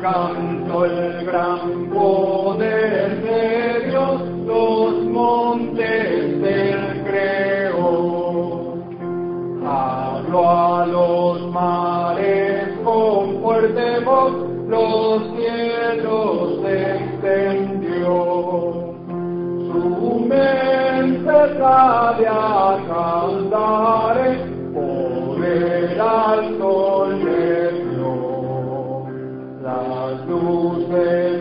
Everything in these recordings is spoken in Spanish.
canto el gran poder de Dios, los montes del creó. Hablo a los mares con fuerte voz, los cielos extendió. Su mente sabia cantaré, poder alto away.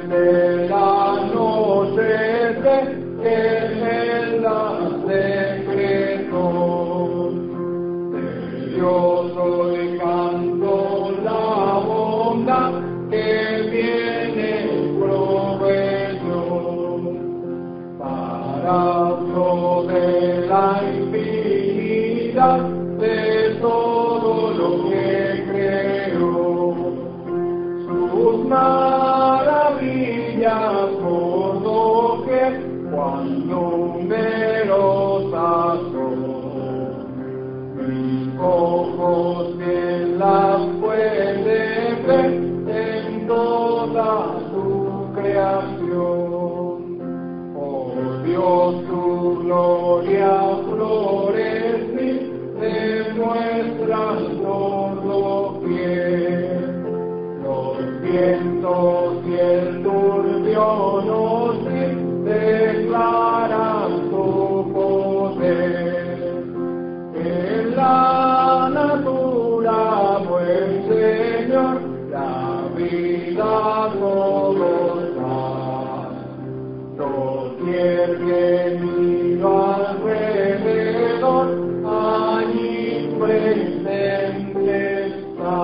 Miro alrededor, allí presente está.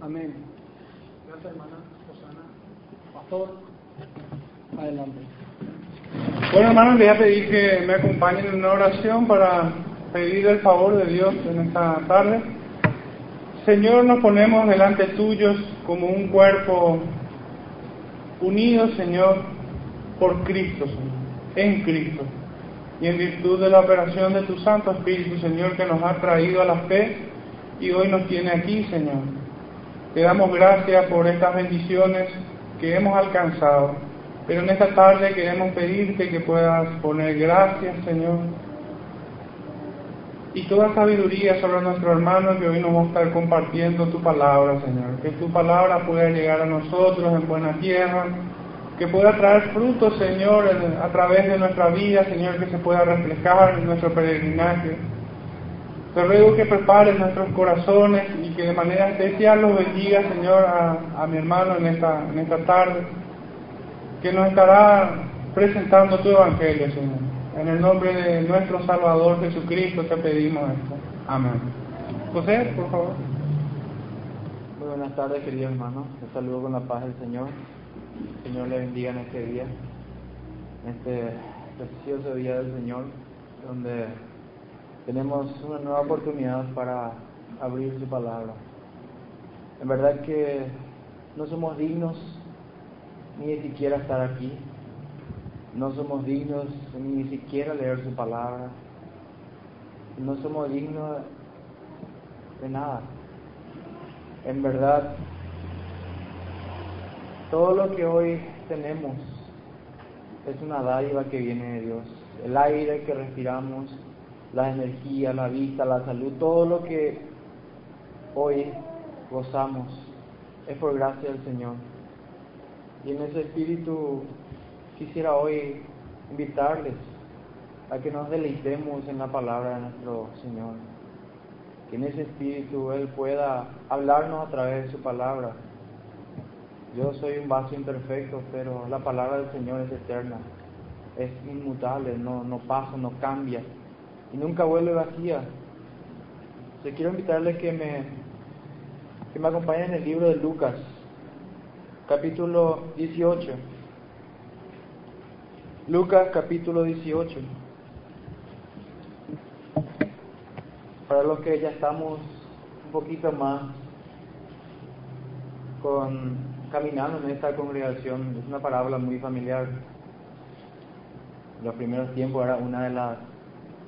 Amén. Gracias, hermana Rosana. Pastor, adelante. Bueno, hermanos, les voy a pedir que me acompañen en una oración para pedir el favor de Dios en esta tarde. Señor, nos ponemos delante tuyos como un cuerpo unido, Señor, por Cristo, Señor, en Cristo. Y en virtud de la operación de tu Santo Espíritu, Señor, que nos ha traído a la fe y hoy nos tiene aquí, Señor. Te damos gracias por estas bendiciones que hemos alcanzado. Pero en esta tarde queremos pedirte que puedas poner gracias, Señor, y toda sabiduría sobre nuestro hermano que hoy nos va a estar compartiendo tu palabra, Señor. Que tu palabra pueda llegar a nosotros en buena tierra, que pueda traer frutos, Señor, a través de nuestra vida, Señor, que se pueda reflejar en nuestro peregrinaje. Te ruego que prepares nuestros corazones y que de manera especial los bendiga, Señor, a, a mi hermano en esta, en esta tarde, que nos estará presentando tu evangelio, Señor. En el nombre de nuestro Salvador Jesucristo te pedimos esto. Amén. José, por favor. Muy buenas tardes, queridos hermanos. Les saludo con la paz del Señor. El Señor le bendiga en este día, en este precioso día del Señor, donde tenemos una nueva oportunidad para abrir su palabra. En verdad que no somos dignos ni siquiera estar aquí. No somos dignos ni siquiera leer su palabra. No somos dignos de nada. En verdad, todo lo que hoy tenemos es una dádiva que viene de Dios. El aire que respiramos, la energía, la vista, la salud, todo lo que hoy gozamos es por gracia del Señor. Y en ese espíritu quisiera hoy invitarles a que nos deleitemos en la palabra de nuestro Señor. Que en ese espíritu Él pueda hablarnos a través de su palabra. Yo soy un vaso imperfecto, pero la palabra del Señor es eterna, es inmutable, no, no pasa, no cambia y nunca vuelve vacía. Te quiero invitarles que me, que me acompañen en el libro de Lucas, capítulo 18. Lucas capítulo 18. Para los que ya estamos un poquito más con caminando en esta congregación, es una parábola muy familiar. Los primeros tiempos era una de las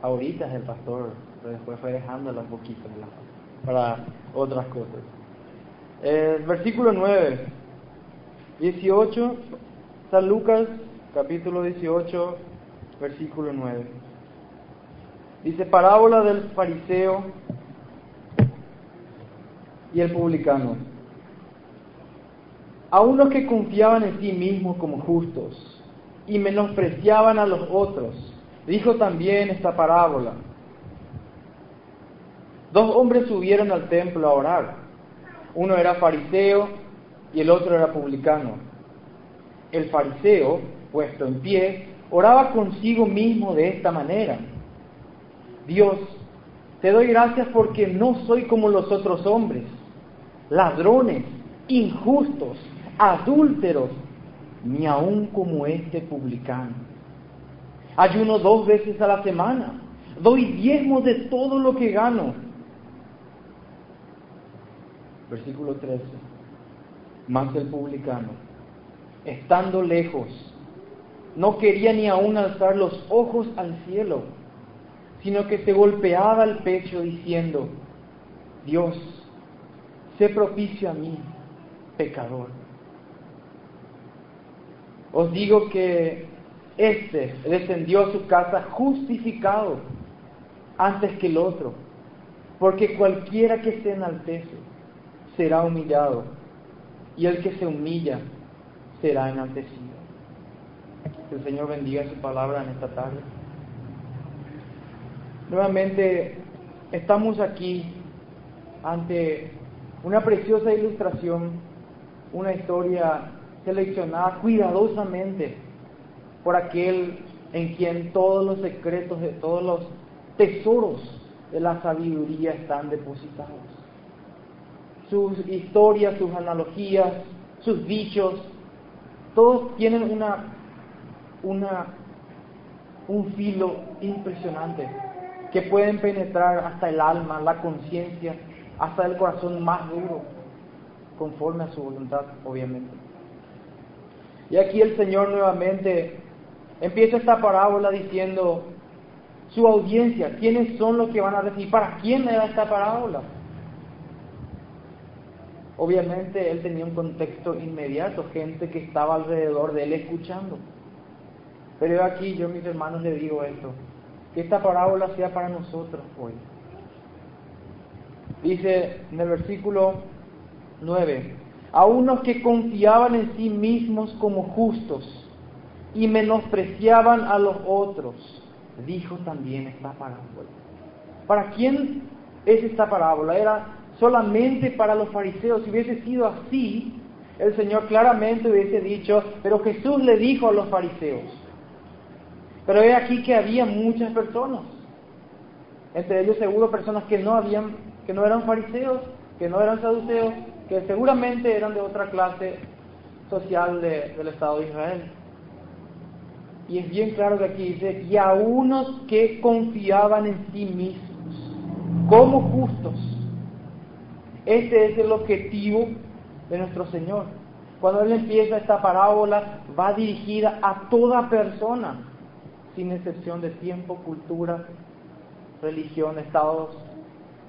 favoritas del pastor, pero después fue dejándola un poquito para otras cosas. Versículo 9, 18, San Lucas, capítulo 18, versículo 9. Dice, parábola del fariseo y el publicano. A unos que confiaban en sí mismos como justos y menospreciaban a los otros, dijo también esta parábola. Dos hombres subieron al templo a orar. Uno era fariseo y el otro era publicano. El fariseo, puesto en pie, oraba consigo mismo de esta manera. Dios, te doy gracias porque no soy como los otros hombres, ladrones, injustos, adúlteros, ni aun como este publicano. Ayuno dos veces a la semana, doy diezmo de todo lo que gano. Versículo 13. Más el publicano, estando lejos, no quería ni aún alzar los ojos al cielo, sino que se golpeaba el pecho diciendo, Dios, sé propicio a mí, pecador. Os digo que éste descendió a su casa justificado antes que el otro, porque cualquiera que se enaltece será humillado, y el que se humilla será enaltecido. Que el Señor bendiga su palabra en esta tarde. Nuevamente, estamos aquí ante una preciosa ilustración, una historia seleccionada cuidadosamente por aquel en quien todos los secretos de todos los tesoros de la sabiduría están depositados. Sus historias, sus analogías, sus dichos, todos tienen una, una, un filo impresionante que pueden penetrar hasta el alma, la conciencia, hasta el corazón más duro, conforme a su voluntad, obviamente. Y aquí el Señor nuevamente empieza esta parábola diciendo su audiencia, quiénes son los que van a recibir, para quién era esta parábola. Obviamente él tenía un contexto inmediato, gente que estaba alrededor de él escuchando. Pero aquí yo, mis hermanos, le digo esto, que esta parábola sea para nosotros hoy. Dice en el versículo 9, a unos que confiaban en sí mismos como justos y menospreciaban a los otros, dijo también esta parábola. ¿Para quién es esta parábola? Era solamente para los fariseos. Si hubiese sido así, el Señor claramente hubiese dicho, pero Jesús le dijo a los fariseos. Pero he aquí que había muchas personas, entre ellos seguro personas que no habían, que no eran fariseos, que no eran saduceos, que seguramente eran de otra clase social del Estado de Israel. Y es bien claro que aquí dice, y a unos que confiaban en sí mismos, como justos, este es el objetivo de nuestro Señor. Cuando Él empieza esta parábola, va dirigida a toda persona, sin excepción de tiempo, cultura, religión, estados,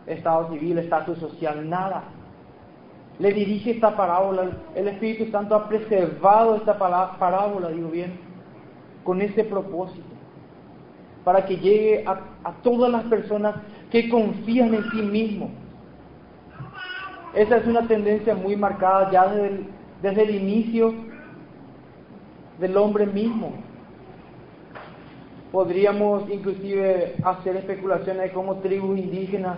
estado civil, estatus social, nada. Le dirige esta parábola, el Espíritu Santo ha preservado esta parábola, digo bien, con ese propósito, para que llegue a, todas las personas que confían en sí mismos esa es una tendencia muy marcada ya desde el inicio del hombre mismo. Podríamos inclusive hacer especulaciones de cómo tribus indígenas,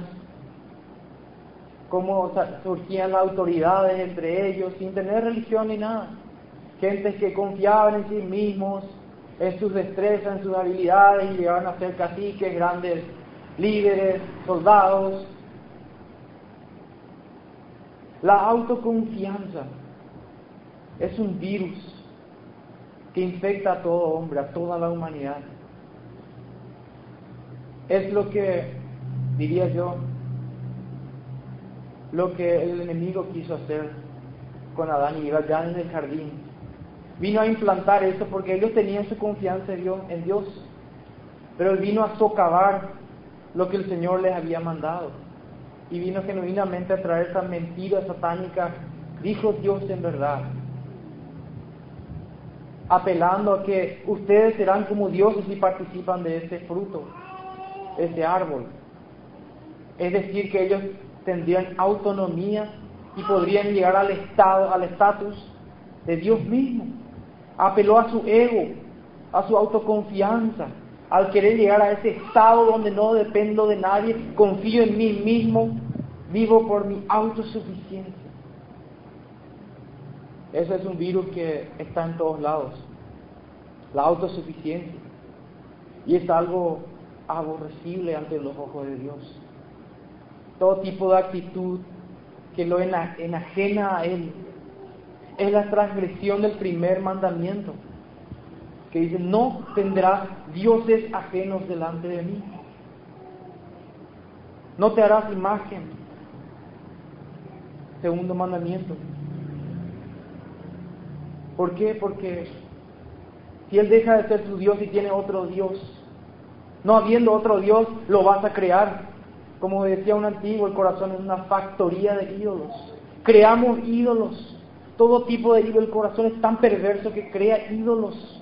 cómo surgían las autoridades entre ellos sin tener religión ni nada. Gentes que confiaban en sí mismos, en sus destrezas, en sus habilidades y llegaban a ser caciques, grandes líderes, soldados, la autoconfianza es un virus que infecta a todo hombre, a toda la humanidad. Es lo que, diría yo, lo que el enemigo quiso hacer con Adán y Eva ya en el jardín. Vino a implantar eso porque ellos tenían su confianza en Dios, pero él vino a socavar lo que el Señor les había mandado. y vino genuinamente a traer esa mentira satánica, dijo Dios en verdad, apelando a que ustedes serán como dioses si participan de ese fruto, ese árbol. Es decir, que ellos tendrían autonomía y podrían llegar al estado, al estatus de Dios mismo. Apeló a su ego, a su autoconfianza, al querer llegar a ese estado donde no dependo de nadie, confío en mí mismo, vivo por mi autosuficiencia. Ese es un virus que está en todos lados, la autosuficiencia. Y es algo aborrecible ante los ojos de Dios. Todo tipo de actitud que lo enajena a Él es la transgresión del primer mandamiento que dice, no tendrás dioses ajenos delante de mí. No te harás imagen. Segundo mandamiento. ¿Por qué? Porque si Él deja de ser tu Dios y tiene otro Dios, no habiendo otro Dios, lo vas a crear. Como decía un antiguo, el corazón es una factoría de ídolos. Creamos ídolos. Todo tipo de ídolos. El corazón es tan perverso que crea ídolos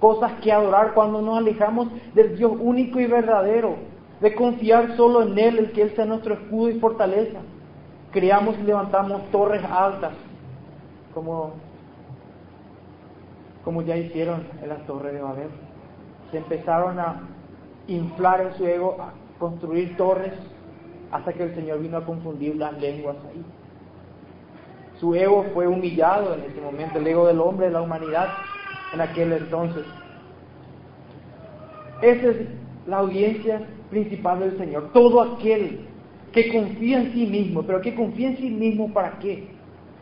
cosas que adorar cuando nos alejamos del Dios único y verdadero, de confiar solo en Él, el que Él sea nuestro escudo y fortaleza. Creamos y levantamos torres altas, como, como ya hicieron en las torres de Babel. Se empezaron a inflar en su ego, a construir torres, hasta que el Señor vino a confundir las lenguas ahí. Su ego fue humillado en ese momento, el ego del hombre, de la humanidad, en aquel entonces. Esa es la audiencia principal del Señor. Todo aquel que confía en sí mismo, pero que confía en sí mismo para qué?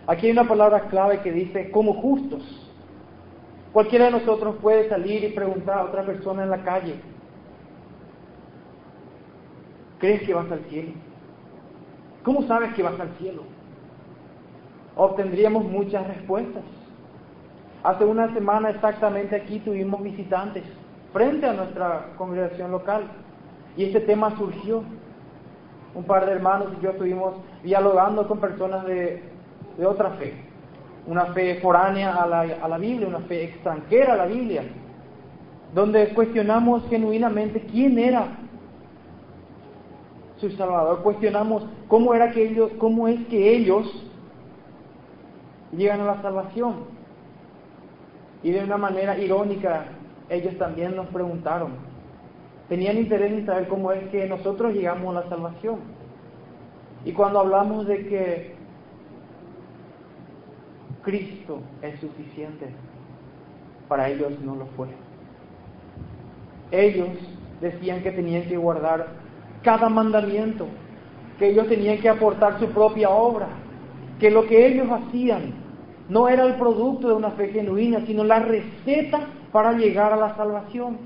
Aquí hay una palabra clave que dice como justos. Cualquiera de nosotros puede salir y preguntar a otra persona en la calle, ¿crees que vas al cielo? ¿Cómo sabes que vas al cielo? Obtendríamos muchas respuestas. Hace una semana exactamente aquí tuvimos visitantes frente a nuestra congregación local y este tema surgió. Un par de hermanos y yo estuvimos dialogando con personas de, otra fe, una fe foránea a la, a la Biblia, una fe extranjera a la Biblia, donde cuestionamos genuinamente quién era su Salvador, cuestionamos cómo era que ellos, cómo es que ellos llegan a la salvación. Y de una manera irónica, ellos también nos preguntaron. Tenían interés en saber cómo es que nosotros llegamos a la salvación. Y cuando hablamos de que Cristo es suficiente, para ellos no lo fue. Ellos decían que tenían que guardar cada mandamiento, que ellos tenían que aportar su propia obra, que lo que ellos hacían no era el producto de una fe genuina, sino la receta para llegar a la salvación.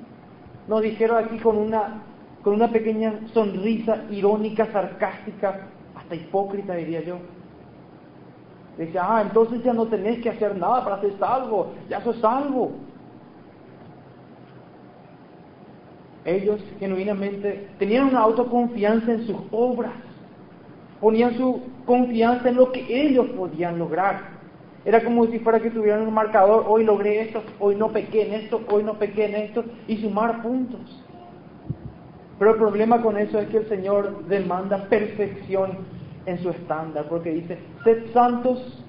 Nos dijeron aquí con una, con una pequeña sonrisa irónica, sarcástica, hasta hipócrita diría yo. Decía, ah, entonces ya no tenés que hacer nada para ser salvo, ya sos salvo. Ellos genuinamente tenían una autoconfianza en sus obras, ponían su confianza en lo que ellos podían lograr. Era como si fuera que tuvieran un marcador, hoy logré esto, hoy no pequé en esto, hoy no pequé en esto, y sumar puntos. Pero el problema con eso es que el Señor demanda perfección en su estándar, porque dice, sed santos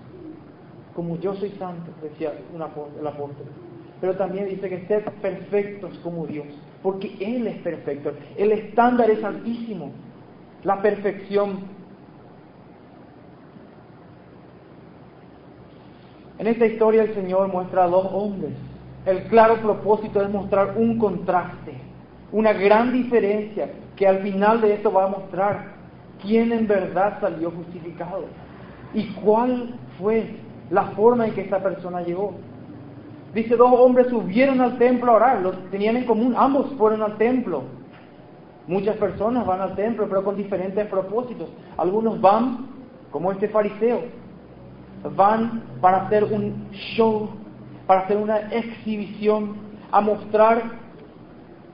como yo soy santo, decía el apóstol. Pero también dice que sed perfectos como Dios, porque Él es perfecto. El estándar es altísimo. La perfección En esta historia el Señor muestra a dos hombres. El claro propósito es mostrar un contraste, una gran diferencia que al final de esto va a mostrar quién en verdad salió justificado y cuál fue la forma en que esta persona llegó. Dice, dos hombres subieron al templo a orar, los tenían en común, ambos fueron al templo. Muchas personas van al templo, pero con diferentes propósitos. Algunos van, como este fariseo, van para hacer un show, para hacer una exhibición, a mostrar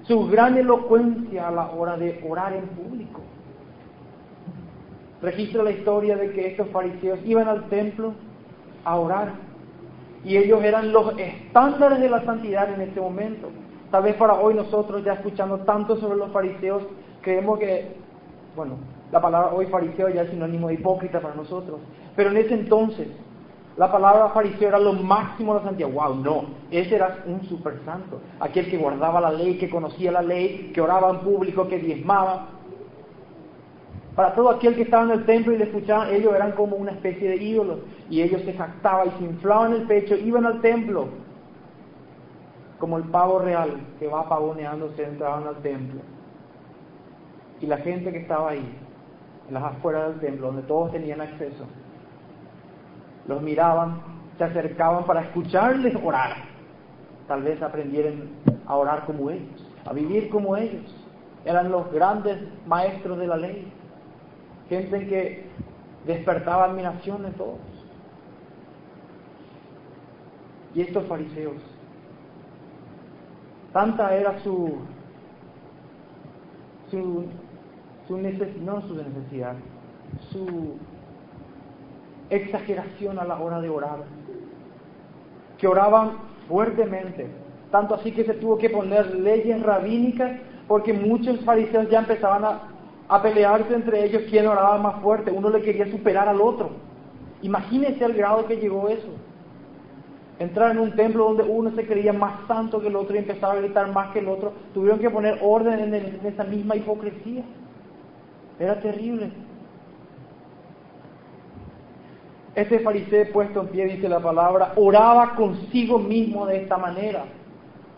su gran elocuencia a la hora de orar en público. Registra la historia de que estos fariseos iban al templo a orar y ellos eran los estándares de la santidad en ese momento. Tal vez para hoy nosotros, ya escuchando tanto sobre los fariseos, creemos que, bueno, la palabra hoy fariseo ya es sinónimo de hipócrita para nosotros. Pero en ese entonces, la palabra fariseo era lo máximo de la santidad. ¡Wow! No, ese era un super santo. Aquel que guardaba la ley, que conocía la ley, que oraba en público, que diezmaba. Para todo aquel que estaba en el templo y le escuchaban, ellos eran como una especie de ídolos. Y ellos se jactaban y se inflaban el pecho, iban al templo. Como el pavo real que va pavoneándose, entraban al templo. Y la gente que estaba ahí, en las afueras del templo, donde todos tenían acceso, los miraban, se acercaban para escucharles orar. Tal vez aprendieran a orar como ellos, a vivir como ellos. Eran los grandes maestros de la ley, gente que despertaba admiración en todos. Y estos fariseos, tanta era su, su, su necesidad, no su necesidad, su exageración a la hora de orar, que oraban fuertemente, tanto así que se tuvo que poner leyes rabínicas porque muchos fariseos ya empezaban a, a pelearse entre ellos quién oraba más fuerte, uno le quería superar al otro. Imagínense el grado que llegó eso. Entrar en un templo donde uno se creía más santo que el otro y empezaba a gritar más que el otro. Tuvieron que poner orden en esa misma hipocresía. Era terrible. Este fariseo puesto en pie, dice la palabra, oraba consigo mismo de esta manera.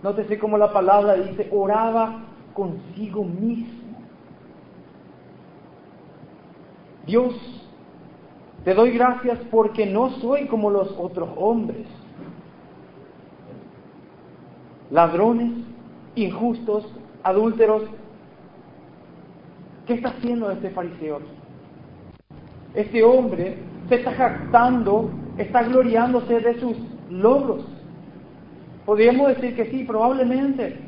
Nótese cómo la palabra dice, oraba consigo mismo. Dios, te doy gracias porque no soy como los otros hombres, ladrones, injustos, adúlteros. ¿Qué está haciendo este fariseo? Este hombre se está jactando, está gloriándose de sus logros. Podríamos decir que sí, probablemente.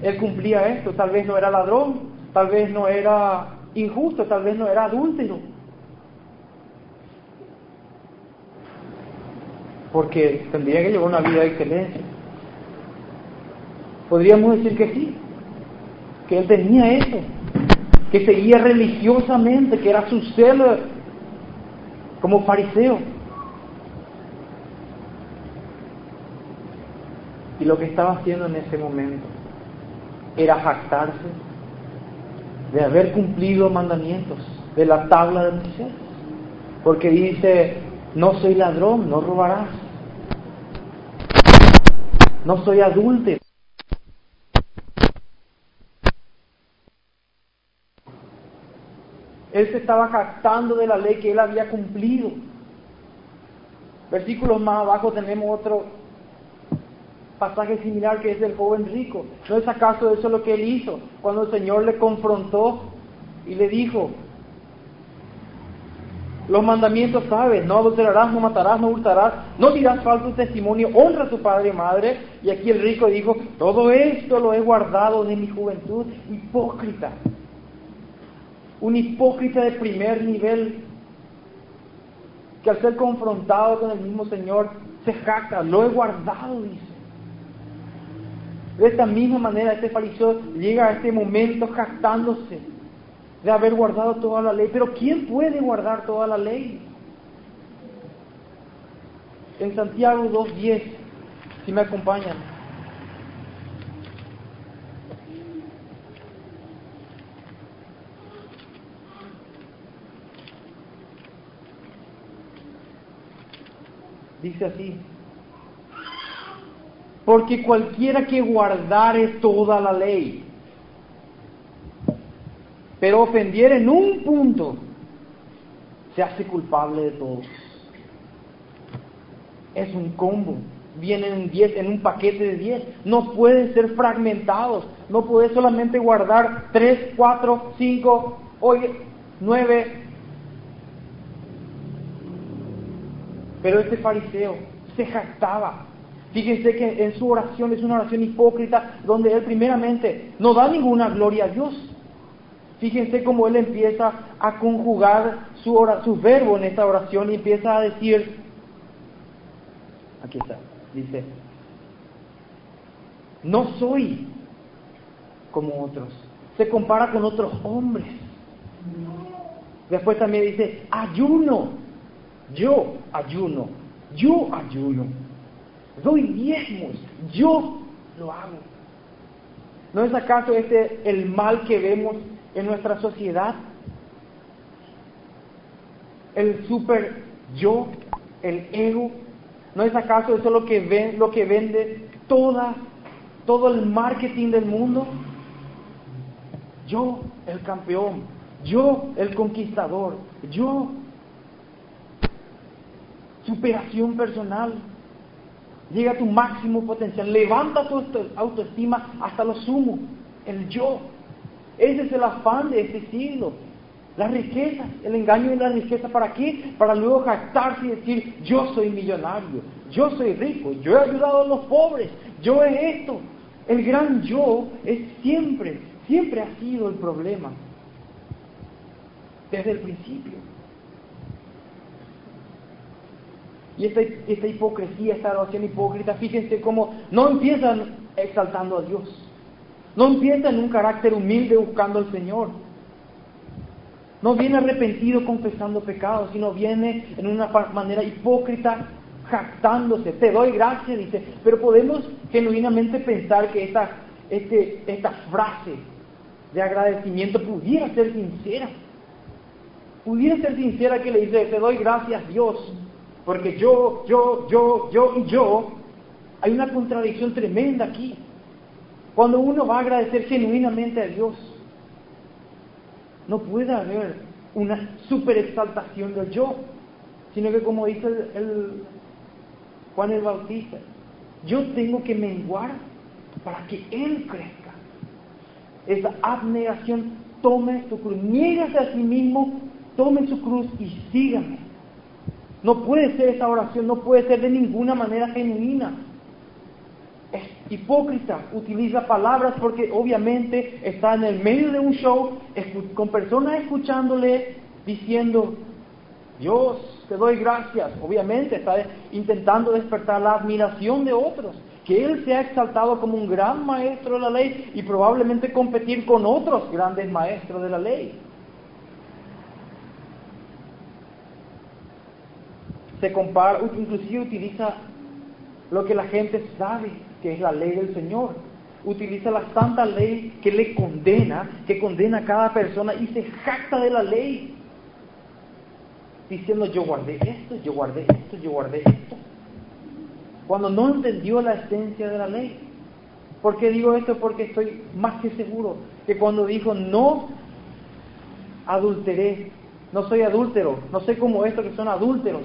Él cumplía esto, tal vez no era ladrón, tal vez no era injusto, tal vez no era adúltero. Porque tendría que llevar una vida de excelencia. Podríamos decir que sí, que él tenía eso, que seguía religiosamente, que era su celo como fariseo. Y lo que estaba haciendo en ese momento era jactarse de haber cumplido mandamientos de la tabla de Moisés. Porque dice, no soy ladrón, no robarás. No soy adúltero. Él se estaba jactando de la ley que él había cumplido. Versículos más abajo tenemos otro pasaje similar que es del joven rico. ¿No es acaso eso lo que él hizo cuando el Señor le confrontó y le dijo, los mandamientos sabes, no adulterarás, no matarás, no hurtarás, no dirás falso testimonio, honra a tu padre y madre. Y aquí el rico dijo, todo esto lo he guardado de mi juventud, hipócrita. Un hipócrita de primer nivel que al ser confrontado con el mismo Señor se jacta, lo he guardado, dice. De esta misma manera, este fariseo llega a este momento jactándose de haber guardado toda la ley. Pero ¿quién puede guardar toda la ley? En Santiago 2.10, si me acompañan. Dice así, porque cualquiera que guardare toda la ley, pero ofendiera en un punto, se hace culpable de todo. Es un combo. Vienen en, diez, en un paquete de 10. No pueden ser fragmentados. No puedes solamente guardar 3, 4, 5, hoy 9. Pero este fariseo se jactaba. Fíjense que en su oración es una oración hipócrita donde él primeramente no da ninguna gloria a Dios. Fíjense cómo él empieza a conjugar su, ora, su verbo en esta oración y empieza a decir, aquí está, dice, no soy como otros, se compara con otros hombres. Después también dice, ayuno, yo ayuno, yo ayuno, doy diezmos, yo lo hago. ¿No es acaso este el mal que vemos en nuestra sociedad? El super yo, el ego. ¿No es acaso eso lo que, ven, lo que vende toda, todo el marketing del mundo? Yo, el campeón, yo, el conquistador, yo, superación personal. Llega a tu máximo potencial, levanta tu autoestima hasta lo sumo, el yo. Ese es el afán de este siglo. La riqueza, el engaño de la riqueza, ¿para qué? Para luego jactarse y decir, yo soy millonario, yo soy rico, yo he ayudado a los pobres, yo he esto. El gran yo es siempre, siempre ha sido el problema, desde el principio. Y esta, esta hipocresía, esta oración hipócrita, fíjense cómo no empiezan exaltando a Dios, no empieza en un carácter humilde buscando al Señor. No viene arrepentido confesando pecados, sino viene en una manera hipócrita jactándose. Te doy gracias, dice. Pero podemos genuinamente pensar que esta, este, esta frase de agradecimiento pudiera ser sincera. Pudiera ser sincera que le dice, te doy gracias Dios, porque yo, yo, yo, yo y yo, hay una contradicción tremenda aquí. Cuando uno va a agradecer genuinamente a Dios, no puede haber una superexaltación del yo, sino que como dice el, Juan el Bautista, yo tengo que menguar para que Él crezca. Esa abnegación, tome su cruz, niégase a sí mismo, tome su cruz y sígame. No puede ser esa oración, no puede ser de ninguna manera genuina. Es hipócrita, utiliza palabras porque obviamente está en el medio de un show con personas escuchándole diciendo, Dios, te doy gracias. Obviamente está intentando despertar la admiración de otros, que Él se ha exaltado como un gran maestro de la ley y probablemente competir con otros grandes maestros de la ley. Se compara, inclusive utiliza lo que la gente sabe que es la ley del Señor. Utiliza la santa ley que le condena, que condena a cada persona y se jacta de la ley. Diciendo yo guardé esto, yo guardé esto, yo guardé esto. Cuando no entendió la esencia de la ley. ¿Por qué digo esto? Porque estoy más que seguro que cuando dijo no adulteré, no soy adúltero, no sé cómo esto que son adúlteros,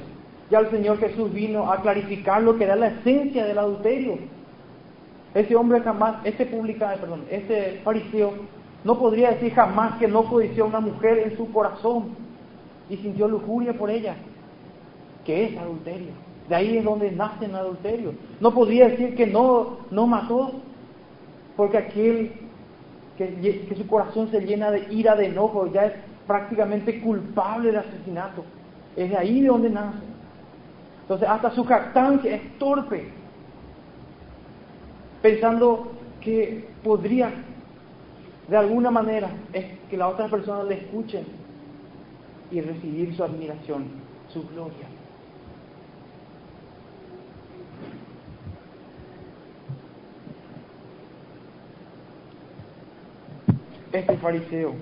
ya el Señor Jesús vino a clarificar lo que era la esencia del adulterio. Ese hombre jamás, ese publicano, perdón, ese fariseo, no podría decir jamás que no codició a una mujer en su corazón y sintió lujuria por ella, que es adulterio. De ahí es donde nace el adulterio. No podría decir que no, no mató, porque aquel que, que su corazón se llena de ira, de enojo, ya es prácticamente culpable de asesinato. Es de ahí de donde nace. Entonces, hasta su jactancia es torpe, pensando que podría, de alguna manera, que la otra persona le escuchen y recibir su admiración, su gloria. Este fariseo,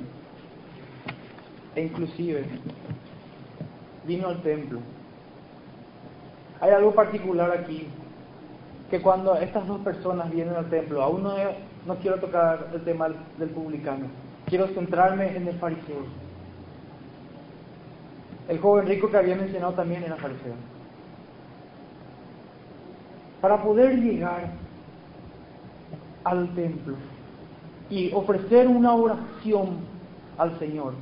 e inclusive, vino al templo hay algo particular aquí, que cuando estas dos personas vienen al templo, aún no, no quiero tocar el tema del publicano, quiero centrarme en el fariseo. El joven rico que había mencionado también era fariseo. Para poder llegar al templo y ofrecer una oración al Señor,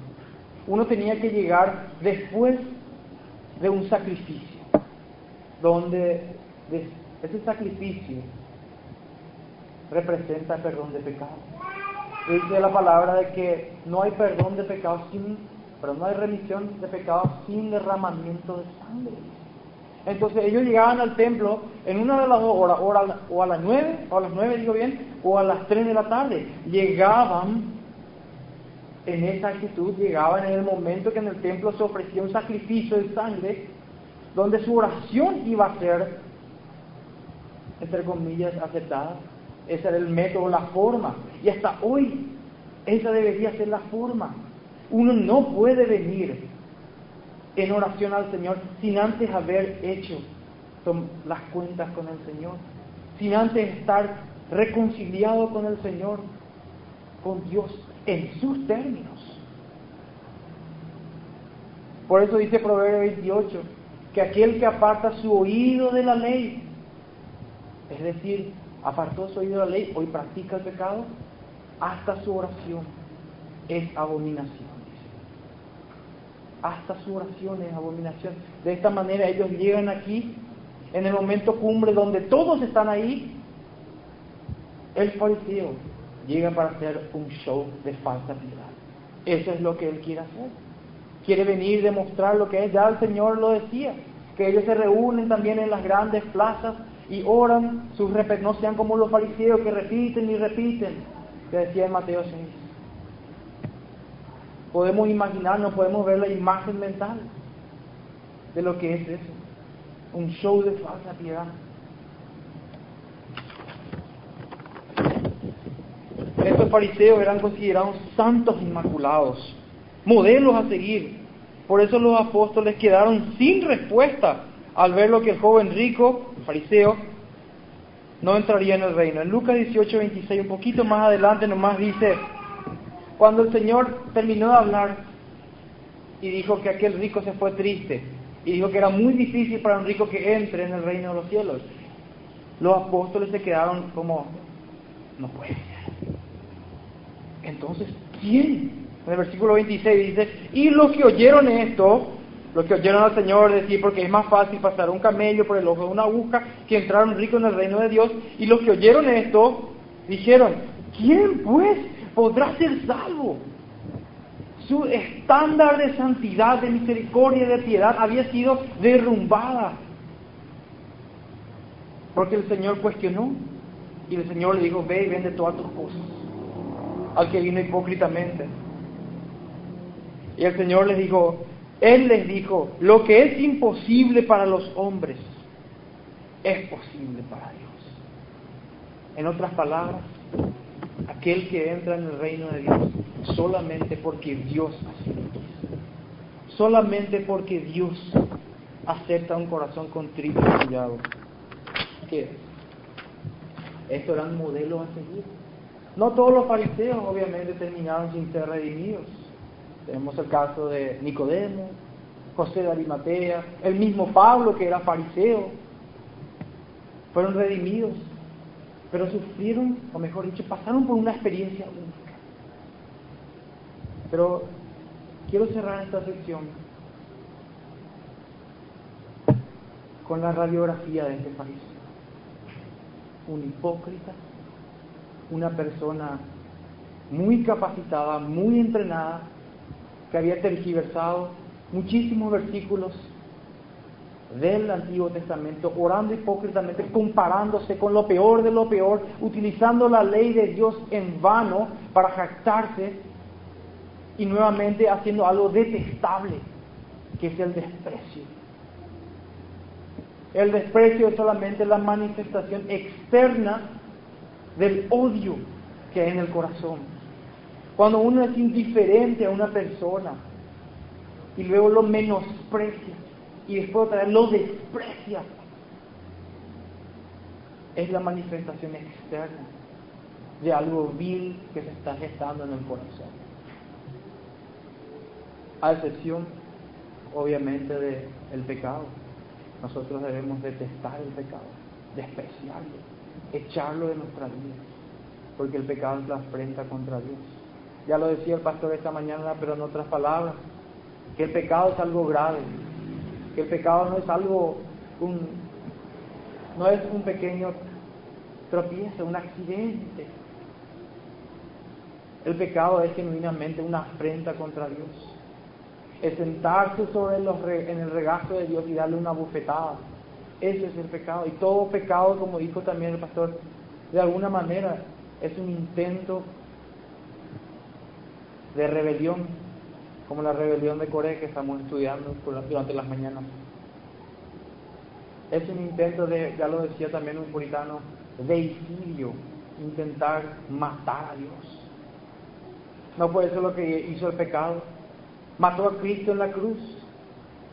uno tenía que llegar después de un sacrificio donde ese sacrificio representa perdón de pecado. Dice la palabra de que no hay perdón de pecados sin, pero no hay remisión de pecados sin derramamiento de sangre. Entonces ellos llegaban al templo en una de las dos horas, o a las nueve, o a las nueve digo bien, o a las tres de la tarde. Llegaban en esa actitud, llegaban en el momento que en el templo se ofrecía un sacrificio de sangre, donde su oración iba a ser, entre comillas, aceptada. Ese era el método, la forma. Y hasta hoy, esa debería ser la forma. Uno no puede venir en oración al Señor sin antes haber hecho las cuentas con el Señor, sin antes estar reconciliado con el Señor, con Dios, en sus términos. Por eso dice Proverbio 28, que aquel que aparta su oído de la ley, es decir, apartó su oído de la ley, hoy practica el pecado, hasta su oración es abominación. Hasta su oración es abominación. De esta manera ellos llegan aquí, en el momento cumbre donde todos están ahí, el fariseo llega para hacer un show de falsa piedad. Eso es lo que él quiere hacer. Quiere venir demostrar lo que es. Ya el Señor lo decía, que ellos se reúnen también en las grandes plazas y oran, sus no sean como los fariseos que repiten y repiten, que decía en Mateo 6. Podemos imaginarnos, podemos ver la imagen mental de lo que es eso, un show de falsa piedad. Estos fariseos eran considerados santos inmaculados, modelos a seguir. Por eso los apóstoles quedaron sin respuesta al ver lo que el joven rico, el fariseo, no entraría en el reino. En Lucas 18, 26, un poquito más adelante nomás dice, cuando el Señor terminó de hablar y dijo que aquel rico se fue triste, y dijo que era muy difícil para un rico que entre en el reino de los cielos, los apóstoles se quedaron como, no puede ser. Entonces, ¿quién? En el versículo 26 dice, y los que oyeron esto, los que oyeron al Señor decir, porque es más fácil pasar un camello por el ojo de una aguja que entrar un rico en el reino de Dios, y los que oyeron esto, dijeron, ¿quién pues podrá ser salvo? Su estándar de santidad, de misericordia de piedad había sido derrumbada. Porque el Señor cuestionó y el Señor le dijo, ve y vende todas tus cosas al que vino hipócritamente. Y el Señor les dijo, Él les dijo, lo que es imposible para los hombres es posible para Dios. En otras palabras, aquel que entra en el reino de Dios solamente porque Dios así lo quiso. Solamente porque Dios acepta un corazón contrito y humillado. ¿Qué es? Esto eran modelos a seguir. No todos los fariseos obviamente terminaron sin ser redimidos. Tenemos el caso de Nicodemo, José de Arimatea, el mismo Pablo que era fariseo. Fueron redimidos, pero sufrieron, o mejor dicho, pasaron por una experiencia única. Pero quiero cerrar esta sección con la radiografía de este fariseo. Un hipócrita, una persona muy capacitada, muy entrenada, que había tergiversado muchísimos versículos del Antiguo Testamento, orando hipócritamente, comparándose con lo peor de lo peor, utilizando la ley de Dios en vano para jactarse y nuevamente haciendo algo detestable, que es el desprecio. El desprecio es solamente la manifestación externa del odio que hay en el corazón. Cuando uno es indiferente a una persona y luego lo menosprecia y después otra vez lo desprecia, es la manifestación externa de algo vil que se está gestando en el corazón. A excepción, obviamente, del pecado. Nosotros debemos detestar el pecado, despreciarlo, echarlo de nuestra vida, porque el pecado es la afrenta contra Dios. Ya lo decía el pastor esta mañana, pero en otras palabras, que el pecado es algo grave, que el pecado no es algo, un, no es un pequeño tropiezo, un accidente. El pecado es genuinamente una afrenta contra Dios. Es sentarse sobre los en el regazo de Dios y darle una bufetada. Ese es el pecado. Y todo pecado, como dijo también el pastor, de alguna manera es un intento de rebelión, como la rebelión de Corea que estamos estudiando durante las mañanas. Es un intento de, ya lo decía también un puritano, deicidio, intentar matar a Dios. No puede ser lo que hizo el pecado. Mató a Cristo en la cruz.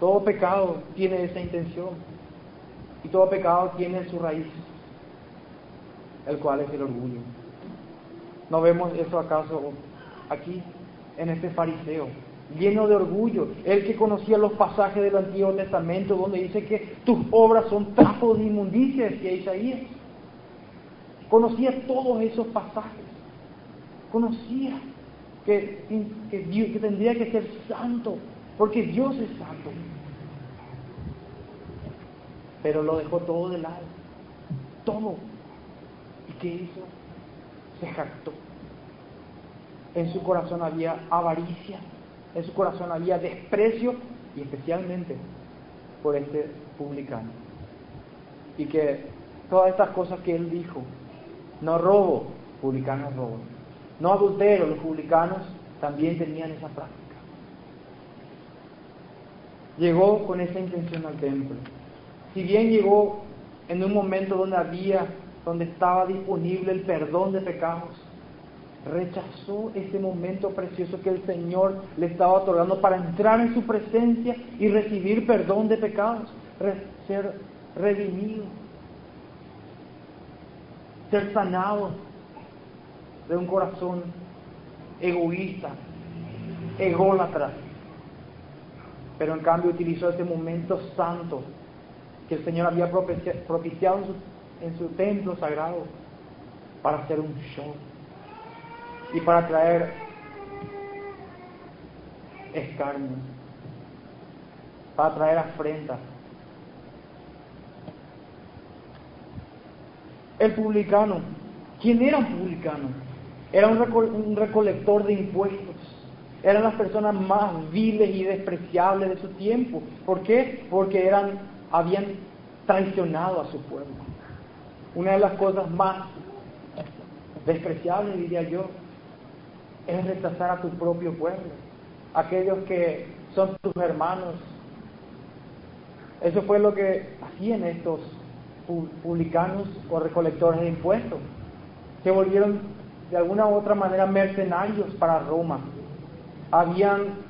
Todo pecado tiene esa intención. Y todo pecado tiene su raíz, el cual es el orgullo. ¿No vemos eso acaso aquí, en este fariseo? Lleno de orgullo, el que conocía los pasajes del Antiguo Testamento donde dice que tus obras son trapos de inmundicia, decía Isaías. Conocía todos esos pasajes. Conocía que, que tendría que ser santo, porque Dios es santo. Pero lo dejó todo de lado. Todo. ¿Y qué hizo? Se jactó. En su corazón había avaricia, en su corazón había desprecio y especialmente por este publicano. Y que todas estas cosas que él dijo, no robo, publicanos roban. No adultero, los publicanos también tenían esa práctica. Llegó con esa intención al templo. Si bien llegó en un momento donde había, donde estaba disponible el perdón de pecados, rechazó ese momento precioso que el Señor le estaba otorgando para entrar en su presencia y recibir perdón de pecados, ser redimido, ser sanado de un corazón egoísta, ególatra. Pero en cambio utilizó ese momento santo que el Señor había propiciado en su, templo sagrado para hacer un show y para traer escarnio, para traer afrenta. El publicano, ¿quién era un publicano? Era un, recolector de impuestos. Eran las personas más viles y despreciables de su tiempo. ¿Por qué? Porque eran, habían traicionado a su pueblo. Una de las cosas más despreciables, diría yo, es rechazar a tu propio pueblo, aquellos que son tus hermanos. Eso fue lo que hacían estos publicanos o recolectores de impuestos. Se volvieron de alguna u otra manera mercenarios para Roma. Habían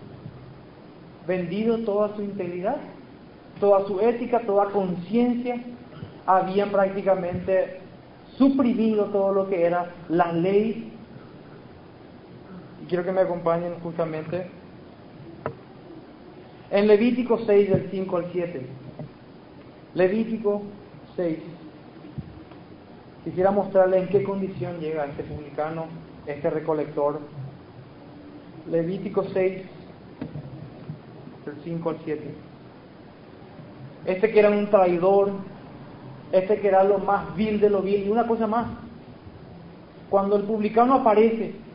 vendido toda su integridad, toda su ética, toda conciencia. Habían prácticamente suprimido todo lo que era la ley. Quiero que me acompañen justamente en Levítico 6 del 5 al 7. Levítico 6. Quisiera mostrarle en qué condición llega este publicano, este recolector. Levítico 6, del 5 al 7. Este que era un traidor, este que era lo más vil de lo vil. Y una cosa más, cuando el publicano aparece,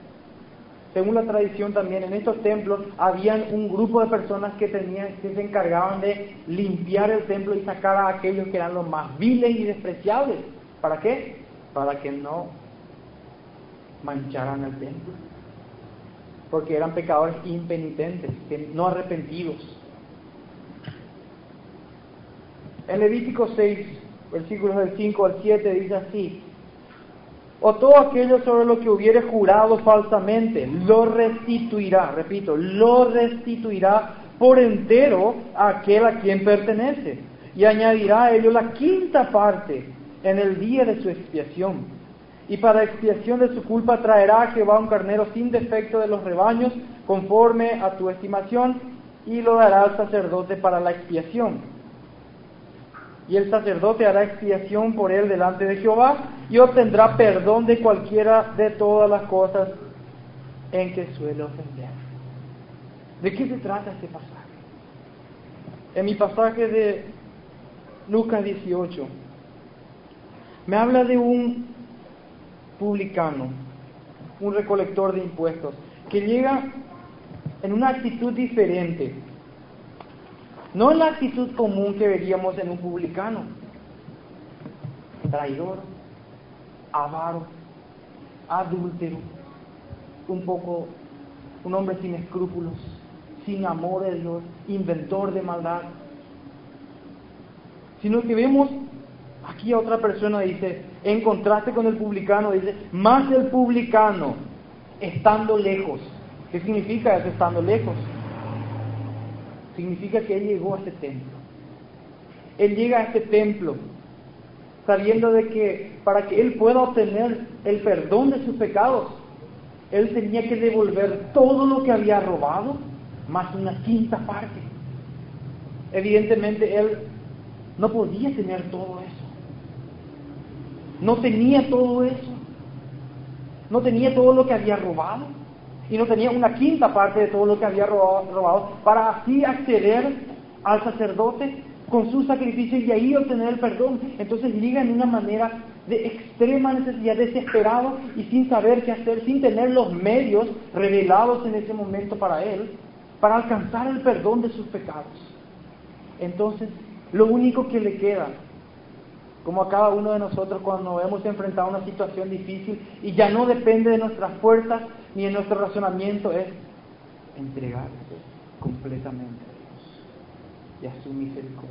según la tradición también, en estos templos habían un grupo de personas que, tenían, que se encargaban de limpiar el templo y sacar a aquellos que eran los más viles y despreciables. ¿Para qué? Para que no mancharan el templo. Porque eran pecadores impenitentes, no arrepentidos. En Levítico 6, versículos del 5 al 7, dice así, o todo aquello sobre lo que hubiere jurado falsamente, lo restituirá, repito, lo restituirá por entero a aquel a quien pertenece, y añadirá a ello la quinta parte en el día de su expiación. Y para expiación de su culpa traerá a Jehová un carnero sin defecto de los rebaños, conforme a tu estimación, y lo dará al sacerdote para la expiación y el sacerdote hará expiación por él delante de Jehová y obtendrá perdón de cualquiera de todas las cosas en que suele ofender. ¿De qué se trata este pasaje? En mi pasaje de Lucas 18, me habla de un publicano un recolector de impuestos, que llega en una actitud diferente. No la actitud común que veríamos en un publicano. Traidor, avaro, adúltero, un poco, un hombre sin escrúpulos, sin amor de Dios, inventor de maldad. Sino que vemos aquí a otra persona, dice, en contraste con el publicano, dice, más el publicano estando lejos. ¿Qué significa eso estando lejos? Significa que él llegó a este templo. Él llega a este templo sabiendo de que para que él pueda obtener el perdón de sus pecados, él tenía que devolver todo lo que había robado, más una quinta parte. Evidentemente él no podía tener todo eso. No tenía todo eso. No tenía todo lo que había robado. Y no tenía una quinta parte de todo lo que había robado, robado para así acceder al sacerdote con su sacrificio y ahí obtener el perdón. Entonces llega en una manera de extrema necesidad, desesperado y sin saber qué hacer, sin tener los medios revelados en ese momento para él, para alcanzar el perdón de sus pecados. Entonces, lo único que le queda, como a cada uno de nosotros cuando hemos enfrentado una situación difícil y ya no depende de nuestras fuerzas ni de nuestro razonamiento, es entregarse completamente a Dios y a su misericordia.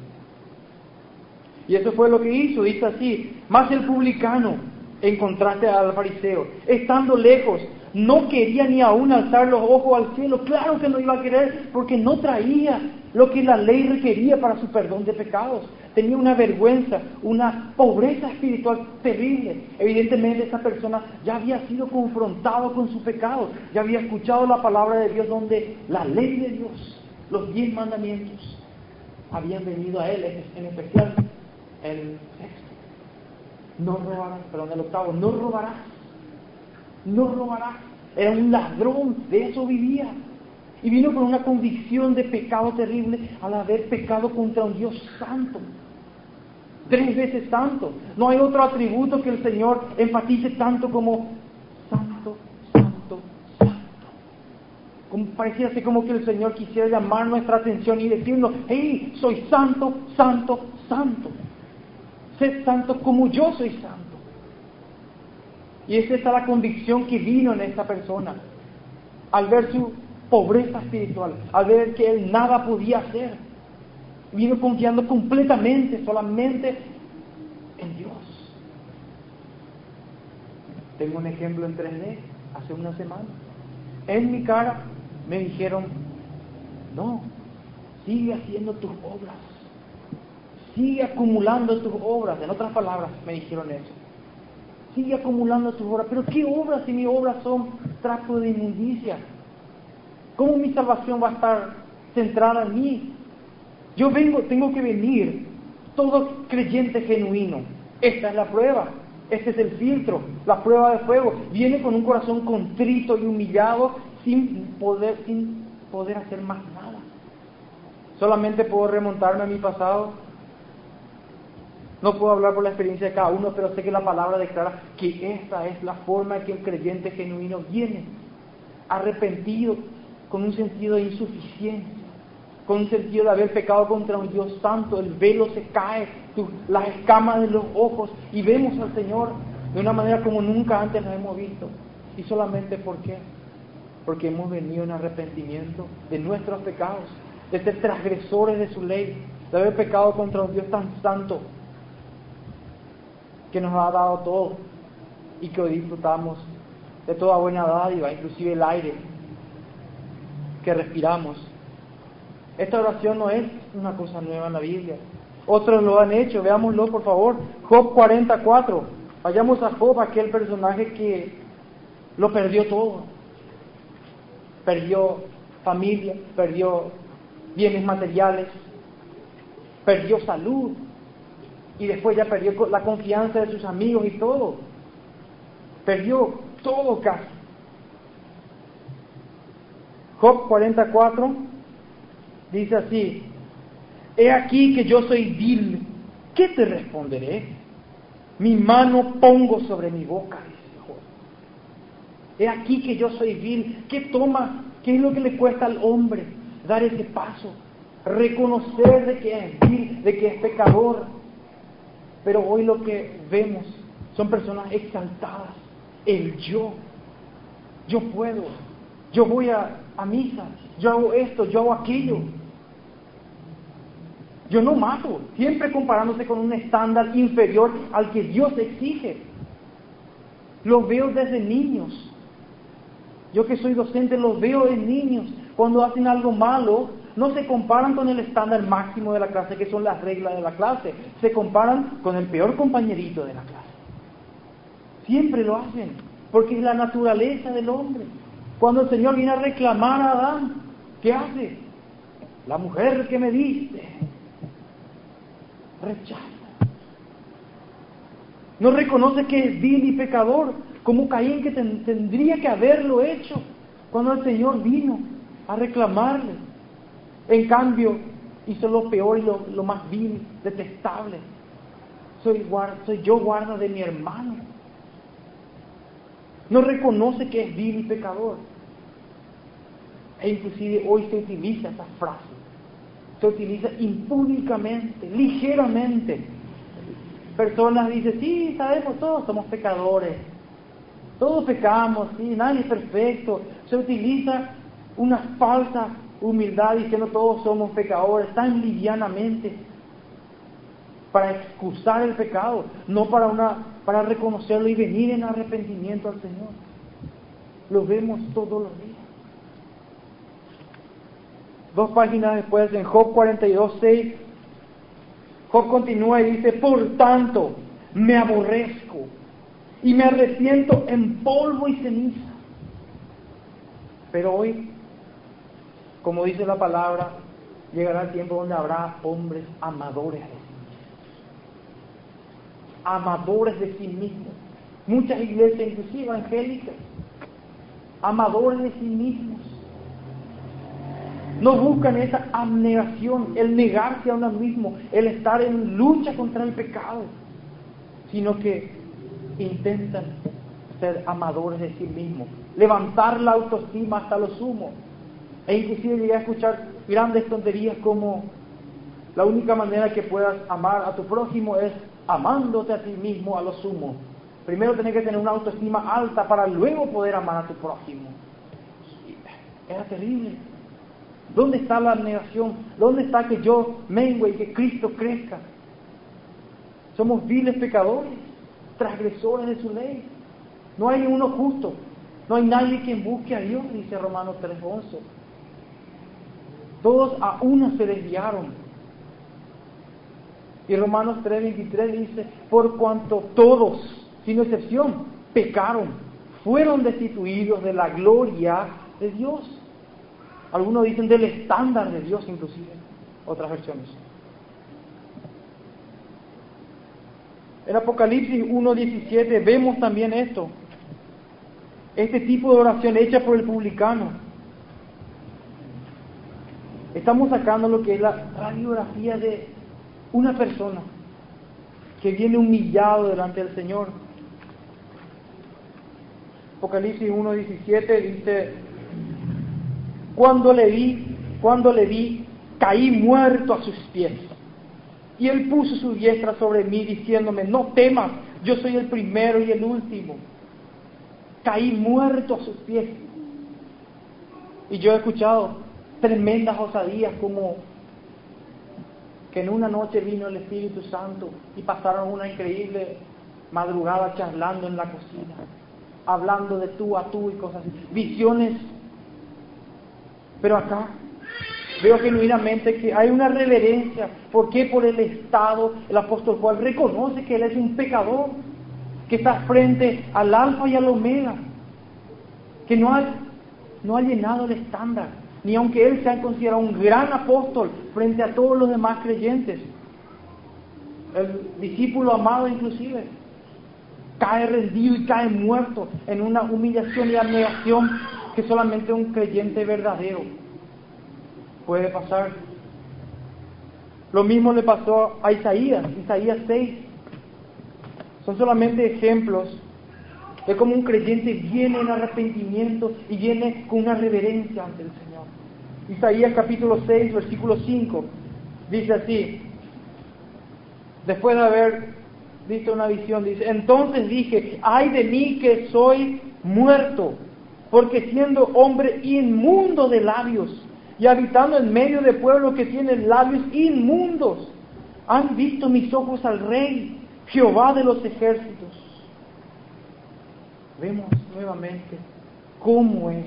Y eso fue lo que hizo, dice así, más el publicano, en contraste al fariseo, estando lejos, no quería ni aún alzar los ojos al cielo, claro que no iba a querer, porque no traía lo que la ley requería para su perdón de pecados. Tenía una vergüenza, una pobreza espiritual terrible. Evidentemente esa persona ya había sido confrontado con su pecado, ya había escuchado la palabra de Dios donde la ley de Dios, los diez mandamientos, habían venido a él, en especial el sexto. No robarás, perdón, el octavo, no robarás. No robarás. Era un ladrón, de eso vivía. Y vino con una convicción de pecado terrible al haber pecado contra un Dios santo. Tres veces santo. No hay otro atributo que el Señor enfatice tanto como santo, santo, santo. Como pareciera ser como que el Señor quisiera llamar nuestra atención y decirnos, hey, soy santo, santo, santo. Sed santo como yo soy santo. Y esa es la convicción que vino en esta persona. Al ver su pobreza espiritual, al ver que él nada podía hacer, vino confiando completamente, solamente en Dios. Tengo un ejemplo en 3D, hace una semana. En mi cara me dijeron, no, sigue haciendo tus obras, sigue acumulando tus obras. En otras palabras, me dijeron eso. Sigue acumulando tus obras. Pero ¿qué obras si mis obras son trapo de inmundicia? ¿Cómo mi salvación va a estar centrada en mí? Yo vengo, tengo que venir, todo creyente genuino. Esta es la prueba, este es el filtro, la prueba de fuego. Viene con un corazón contrito y humillado sin poder, sin poder hacer más nada. Solamente puedo remontarme a mi pasado. No puedo hablar por la experiencia de cada uno, pero sé que la palabra declara que esta es la forma en que el creyente genuino viene, arrepentido, con un sentido de insuficiencia, con un sentido de haber pecado contra un Dios santo, el velo se cae, las escamas de los ojos y vemos al Señor de una manera como nunca antes lo hemos visto. Y solamente ¿por qué? Porque hemos venido en arrepentimiento de nuestros pecados, de ser transgresores de su ley, de haber pecado contra un Dios tan santo que nos ha dado todo y que hoy disfrutamos de toda buena dádiva, inclusive el aire que respiramos. Esta oración no es una cosa nueva en la Biblia. Otros lo han hecho, veámoslo por favor. Job 44. Vayamos a Job, aquel personaje que lo perdió todo. Perdió familia, perdió bienes materiales, perdió salud y después ya perdió la confianza de sus amigos y todo. Perdió todo casi. Job 44 dice así, he aquí que yo soy vil, ¿qué te responderé? Mi mano pongo sobre mi boca, dice Job. He aquí que yo soy vil. ¿Qué toma? ¿Qué es lo que le cuesta al hombre dar ese paso? Reconocer de que es vil, de que es pecador. Pero hoy lo que vemos son personas exaltadas. El yo. Yo puedo. Yo voy a, misa. Yo hago esto, yo hago aquello. Yo no mato, siempre comparándose con un estándar inferior al que Dios exige. Lo veo desde niños. Yo que soy docente los veo en niños. Cuando hacen algo malo, no se comparan con el estándar máximo de la clase, que son las reglas de la clase. Se comparan con el peor compañerito de la clase. Siempre lo hacen, porque es la naturaleza del hombre. Cuando el Señor viene a reclamar a Adán, ¿qué hace? La mujer que me diste, rechaza. No reconoce que es vil y pecador, como Caín que tendría que haberlo hecho cuando el Señor vino a reclamarle. En cambio, hizo lo peor y lo, más vil, detestable. Soy, soy yo guarda de mi hermano. No reconoce que es vil y pecador. E inclusive hoy se utiliza esa frase. Se utiliza impúdicamente, ligeramente. Personas dicen, sí, sabemos, todos somos pecadores. Todos pecamos, sí, nadie es perfecto. Se utiliza una falsa humildad diciendo todos somos pecadores, tan livianamente, para excusar el pecado, no para, una, para reconocerlo y venir en arrepentimiento al Señor. Lo vemos todos los días. Dos páginas después, en Job 42, 6, Job continúa y dice, por tanto, me aborrezco y me arrepiento en polvo y ceniza. Pero hoy, como dice la palabra, llegará el tiempo donde habrá hombres amadores de sí mismos. Amadores de sí mismos. Muchas iglesias, inclusive evangélicas, amadores de sí mismos. No buscan esa abnegación, el negarse a uno mismo, el estar en lucha contra el pecado, sino que intentan ser amadores de sí mismos, levantar la autoestima hasta lo sumo. E inclusive llegué a escuchar grandes tonterías como la única manera que puedas amar a tu prójimo es amándote a ti mismo a lo sumo. Primero tienes que tener una autoestima alta para luego poder amar a tu prójimo. Era terrible. ¿Dónde está la negación? ¿Dónde está que yo mengue y que Cristo crezca? Somos viles pecadores, transgresores de su ley. No hay uno justo. No hay nadie quien busque a Dios, dice Romanos 3:11. Todos a uno se desviaron. Y Romanos 3:23 dice, por cuanto todos, sin excepción, pecaron, fueron destituidos de la gloria de Dios. Algunos dicen del estándar de Dios inclusive, otras versiones. En Apocalipsis 1.17 vemos también esto, este tipo de oración hecha por el publicano. Estamos sacando lo que es la radiografía de una persona que viene humillado delante del Señor. Apocalipsis 1.17 dice, cuando le vi, cuando le vi, caí muerto a sus pies. Y él puso su diestra sobre mí diciéndome, no temas, yo soy el primero y el último. Caí muerto a sus pies. Y yo he escuchado tremendas osadías como que en una noche vino el Espíritu Santo y pasaron una increíble madrugada charlando en la cocina, hablando de tú a tú y cosas así. Visiones pero acá veo genuinamente que hay una reverencia. ¿Por qué? Por el Estado, el apóstol Juan reconoce que él es un pecador, que está frente al alfa y al omega, que no ha, no ha llenado el estándar, ni aunque él sea considerado un gran apóstol frente a todos los demás creyentes. El discípulo amado inclusive cae rendido y cae muerto en una humillación y abnegación que solamente un creyente verdadero puede pasar. Lo mismo le pasó a Isaías, Isaías 6. Son solamente ejemplos Es como un creyente viene en arrepentimiento y viene con una reverencia ante el Señor. Isaías capítulo 6, versículo 5, dice así, después de haber visto una visión, dice, entonces dije, ay de mí que soy muerto, porque siendo hombre inmundo de labios y habitando en medio de pueblos que tienen labios inmundos, han visto mis ojos al Rey, Jehová de los ejércitos. Vemos nuevamente cómo es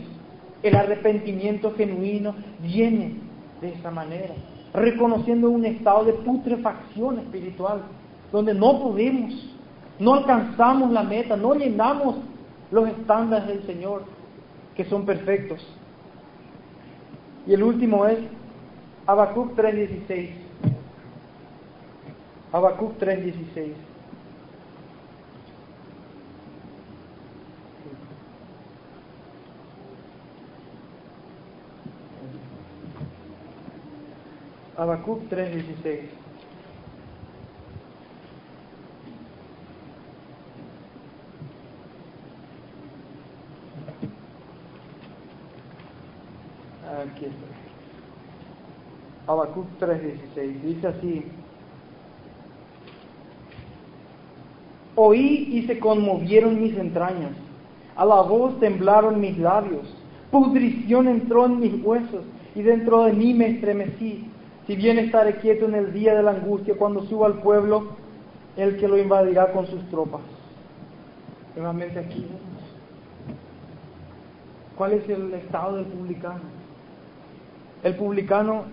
el arrepentimiento genuino viene de esa manera, reconociendo un estado de putrefacción espiritual, donde no podemos, no alcanzamos la meta, no llenamos los estándares del Señor, que son perfectos. Y el último es Habacuc 3.16. Habacuc 3.16. Habacuc 3.16. Aquí está. Habacuc 3.16. Dice así. Oí y se conmovieron mis entrañas. A la voz temblaron mis labios. Pudrición entró en mis huesos y dentro de mí me estremecí. Si bien estaré quieto en el día de la angustia, cuando suba al pueblo, el que lo invadirá con sus tropas. Nuevamente aquí vemos. ¿Cuál es el estado del publicano? El publicano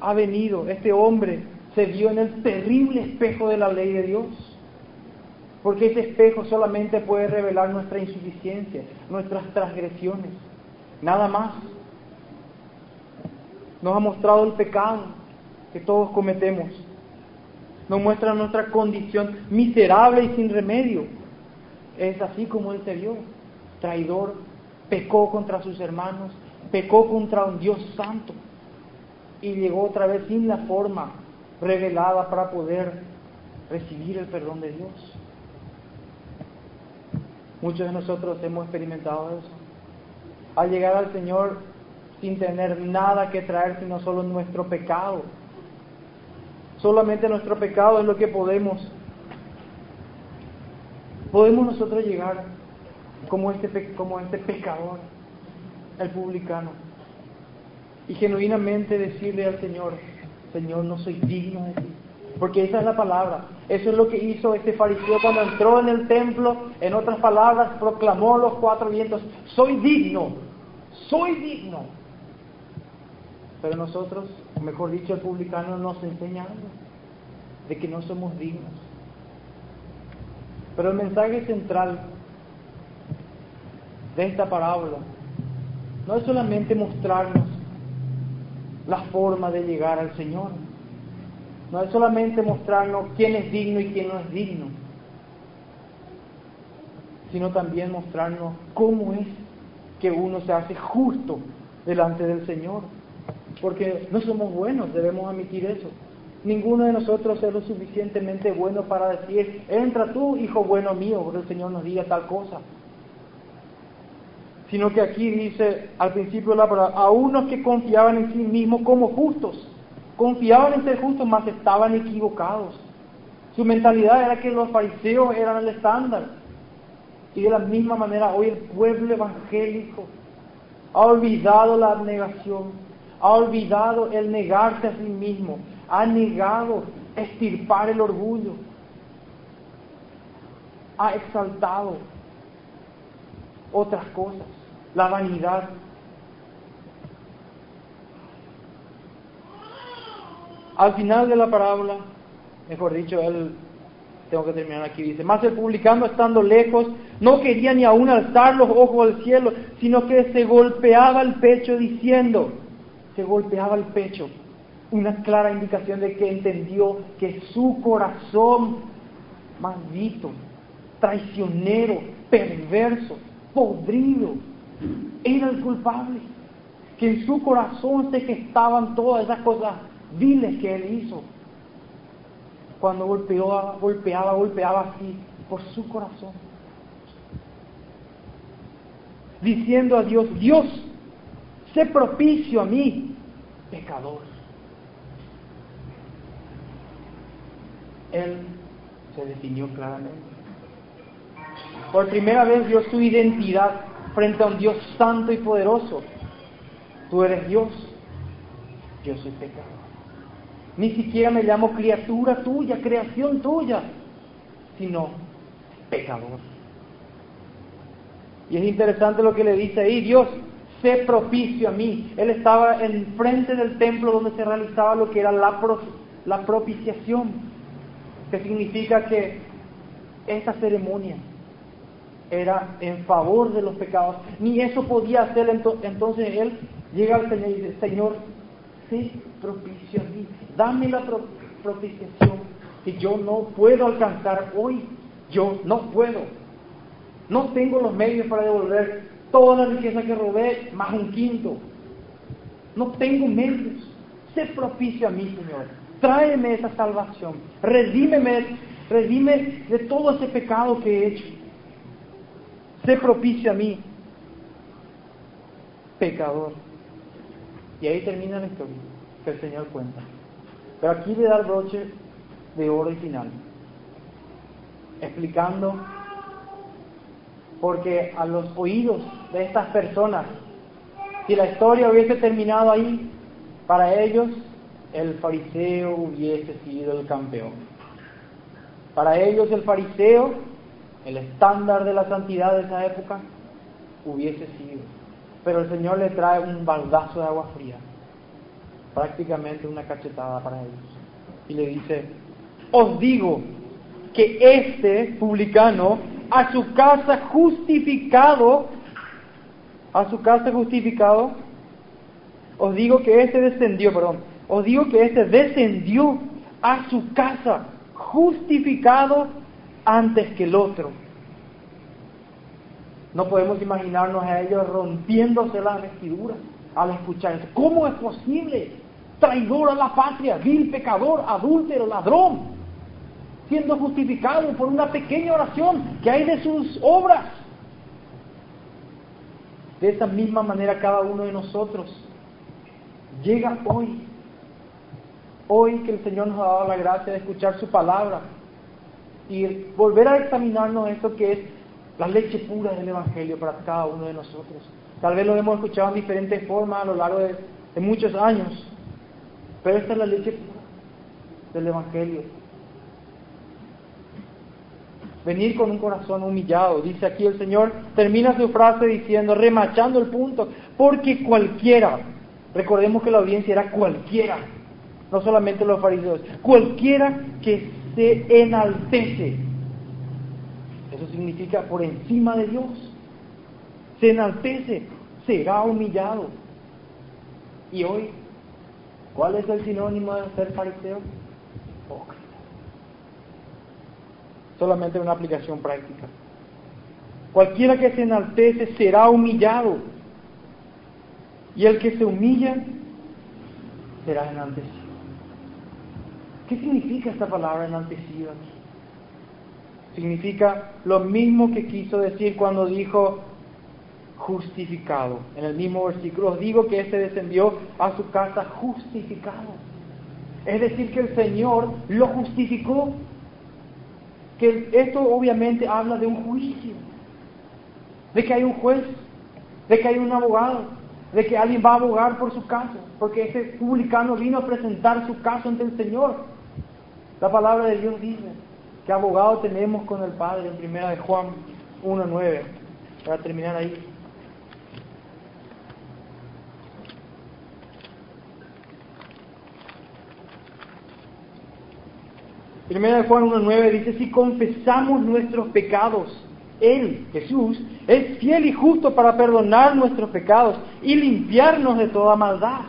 ha venido, este hombre se vio en el terrible espejo de la ley de Dios. Porque ese espejo solamente puede revelar nuestra insuficiencia, nuestras transgresiones. Nada más. Nos ha mostrado el pecado que todos cometemos. Nos muestra nuestra condición miserable y sin remedio. Es así como Él se vio. Traidor, pecó contra sus hermanos, pecó contra un Dios santo y llegó otra vez sin la forma revelada para poder recibir el perdón de Dios. Muchos de nosotros hemos experimentado eso. Al llegar al Señor sin tener nada que traer sino solo nuestro pecado. Solamente nuestro pecado es lo que podemos. Podemos nosotros llegar como este, como este pecador, el publicano, y genuinamente decirle al Señor, Señor, no soy digno de ti. Porque esa es la palabra. Eso es lo que hizo este fariseo cuando entró en el templo. En otras palabras, proclamó los cuatro vientos, soy digno, soy digno. Pero nosotros, mejor dicho, el publicano nos enseña algo, de que no somos dignos. Pero el mensaje central de esta parábola no es solamente mostrarnos la forma de llegar al Señor, no es solamente mostrarnos quién es digno y quién no es digno, sino también mostrarnos cómo es que uno se hace justo delante del Señor. Porque no somos buenos, debemos admitir eso. Ninguno de nosotros es lo suficientemente bueno para decir, entra tú, hijo bueno mío, porque el Señor nos diga tal cosa. Sino que aquí dice al principio de la palabra, a unos que confiaban en sí mismos como justos, confiaban en ser justos, mas estaban equivocados. Su mentalidad era que los fariseos eran el estándar. Y de la misma manera hoy el pueblo evangélico ha olvidado la abnegación, ha olvidado el negarse a sí mismo, ha negado estirpar el orgullo, ha exaltado otras cosas, la vanidad. Al final de la parábola, mejor dicho, él, tengo que terminar aquí, dice, más el publicano estando lejos, no quería ni aún alzar los ojos al cielo, sino que se golpeaba el pecho diciendo, se golpeaba el pecho, una clara indicación de que entendió que su corazón maldito, traicionero, perverso, podrido, era el culpable, que en su corazón se gestaban todas esas cosas viles que él hizo. Cuando golpeaba, golpeaba, golpeaba así por su corazón. diciendo a Dios, Dios, sé propicio a mí, pecador. Él se definió claramente. Por primera vez dio su identidad frente a un Dios santo y poderoso. Tú eres Dios, yo soy pecador. Ni siquiera me llamo criatura tuya, creación tuya, sino pecador. Y es interesante lo que le dice ahí, Dios, sé propicio a mí. Él estaba en frente del templo donde se realizaba lo que era la, la propiciación, que significa que esta ceremonia era en favor de los pecados. Ni eso podía hacer, entonces él llega al Señor y dice, Señor, sé propicio a mí, dame la propiciación que yo no puedo alcanzar hoy, yo no puedo. No tengo los medios para devolver toda la riqueza que robé, más un quinto. No tengo medios. Sé propicio a mí, Señor. Tráeme esa salvación. Redímeme, redime de todo ese pecado que he hecho. Sé propicio a mí, pecador. Y ahí termina la historia que el Señor cuenta. Pero aquí le da el broche de oro y final, explicando porque a los oídos de estas personas, si la historia hubiese terminado ahí, para ellos el fariseo hubiese sido el campeón. Para ellos el fariseo, el estándar de la santidad de esa época, hubiese sido. Pero el Señor le trae un baldazo de agua fría, prácticamente una cachetada para ellos. Y le dice, os digo que este publicano a su casa justificado, a su casa justificado, os digo que este descendió, perdón, os digo que este descendió a su casa justificado antes que el otro. No podemos imaginarnos a ellos rompiéndose las vestiduras al escuchar eso. ¿Cómo es posible? Traidor a la patria, vil pecador, adúltero, ladrón siendo justificado por una pequeña oración que hay de sus obras. De esa misma manera cada uno de nosotros llega hoy, hoy que el Señor nos ha dado la gracia de escuchar su palabra y volver a examinarnos eso que es la leche pura del Evangelio para cada uno de nosotros. Tal vez lo hemos escuchado en diferentes formas a lo largo de, de muchos años, pero esta es la leche pura del Evangelio venir con un corazón humillado. Dice aquí el Señor, termina su frase diciendo, remachando el punto, porque cualquiera, recordemos que la audiencia era cualquiera, no solamente los fariseos, cualquiera que se enaltece, eso significa por encima de Dios, se enaltece, será humillado. Y hoy, ¿cuál es el sinónimo de ser fariseo? solamente una aplicación práctica. Cualquiera que se enaltece será humillado, y el que se humilla será enaltecido. ¿Qué significa esta palabra enaltecido Significa lo mismo que quiso decir cuando dijo justificado. En el mismo versículo os digo que este descendió a su casa justificado. Es decir, que el Señor lo justificó que esto obviamente habla de un juicio, de que hay un juez, de que hay un abogado, de que alguien va a abogar por su caso, porque ese publicano vino a presentar su caso ante el Señor. La palabra de Dios dice que abogado tenemos con el Padre en primera de Juan 1.9, para terminar ahí. Primera de Juan 1.9 dice, si confesamos nuestros pecados, Él, Jesús, es fiel y justo para perdonar nuestros pecados y limpiarnos de toda maldad.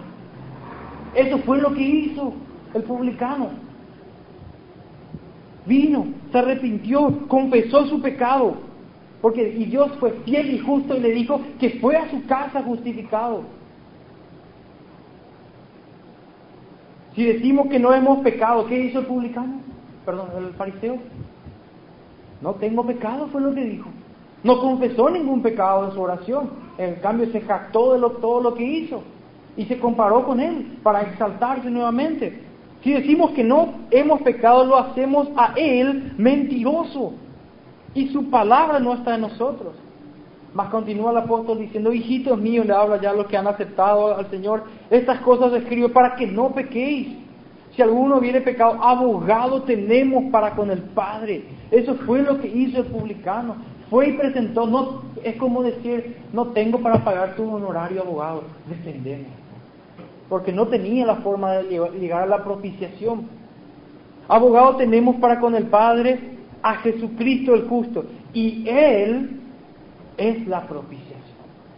Eso fue lo que hizo el publicano. Vino, se arrepintió, confesó su pecado, porque y Dios fue fiel y justo y le dijo que fue a su casa justificado. Si decimos que no hemos pecado, ¿qué hizo el publicano? perdón, el fariseo, no tengo pecado, fue lo que dijo. No confesó ningún pecado en su oración. En cambio, se jactó de lo, todo lo que hizo y se comparó con él para exaltarse nuevamente. Si decimos que no hemos pecado, lo hacemos a él mentiroso y su palabra no está en nosotros. Mas continúa el apóstol diciendo, hijitos míos, le habla ya a los que han aceptado al Señor, estas cosas escribo para que no pequéis. Si alguno viene pecado, abogado tenemos para con el Padre. Eso fue lo que hizo el publicano. Fue y presentó, no, es como decir, no tengo para pagar tu honorario abogado, defendemos. Porque no tenía la forma de llegar a la propiciación. Abogado tenemos para con el Padre a Jesucristo el justo. Y Él es la propiciación.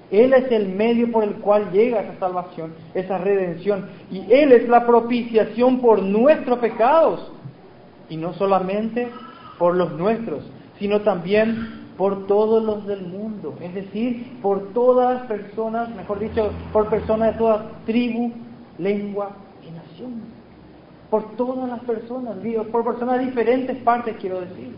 Él es el medio por el cual llega esa salvación, esa redención. Y Él es la propiciación por nuestros pecados. Y no solamente por los nuestros, sino también por todos los del mundo. Es decir, por todas las personas, mejor dicho, por personas de toda tribu, lengua y nación. Por todas las personas, por personas de diferentes partes, quiero decir.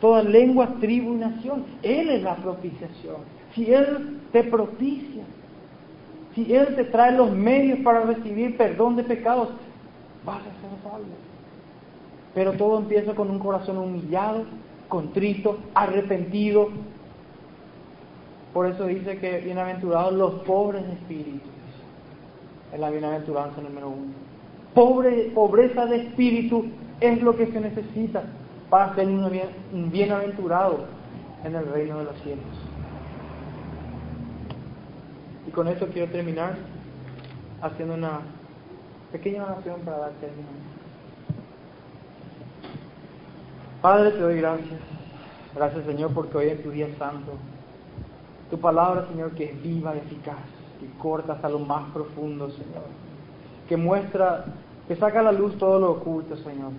Toda lengua, tribu y nación. Él es la propiciación si Él te propicia, si Él te trae los medios para recibir perdón de pecados, vas a ser salvo. Pero todo empieza con un corazón humillado, contrito, arrepentido. Por eso dice que bienaventurados los pobres de espíritu. Es la bienaventuranza número uno. Pobre, pobreza de espíritu es lo que se necesita para ser un bienaventurado en el reino de los cielos. Y con eso quiero terminar haciendo una pequeña oración para dar término. Padre, te doy gracias. Gracias, Señor, porque hoy es tu día santo. Tu palabra, Señor, que es viva y eficaz, que corta hasta lo más profundo, Señor. Que muestra, que saca a la luz todo lo oculto, Señor.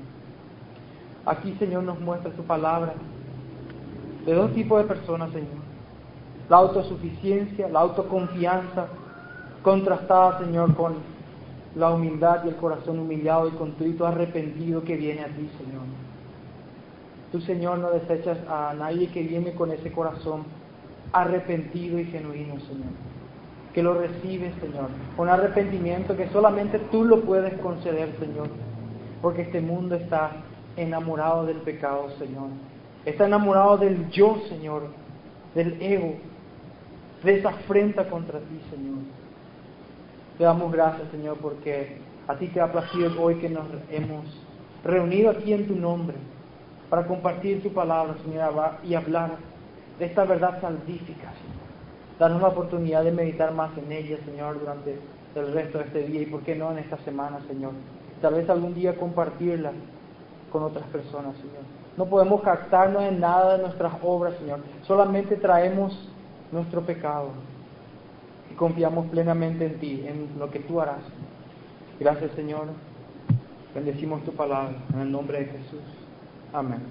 Aquí, Señor, nos muestra tu palabra de dos tipos de personas, Señor la autosuficiencia, la autoconfianza, contrastada, Señor, con la humildad y el corazón humillado y contrito, arrepentido que viene a ti, Señor. Tú, Señor, no desechas a nadie que viene con ese corazón arrepentido y genuino, Señor. Que lo recibes, Señor, con arrepentimiento que solamente tú lo puedes conceder, Señor. Porque este mundo está enamorado del pecado, Señor. Está enamorado del yo, Señor, del ego, de esa afrenta contra ti, Señor. Te damos gracias, Señor, porque a ti te ha placido hoy que nos hemos reunido aquí en tu nombre para compartir tu palabra, Señor, y hablar de esta verdad salvífica, Señor. Danos la oportunidad de meditar más en ella, Señor, durante el resto de este día y, ¿por qué no, en esta semana, Señor? Tal vez algún día compartirla con otras personas, Señor. No podemos captarnos en nada de nuestras obras, Señor. Solamente traemos nuestro pecado y confiamos plenamente en ti, en lo que tú harás. Gracias Señor. Bendecimos tu palabra en el nombre de Jesús. Amén.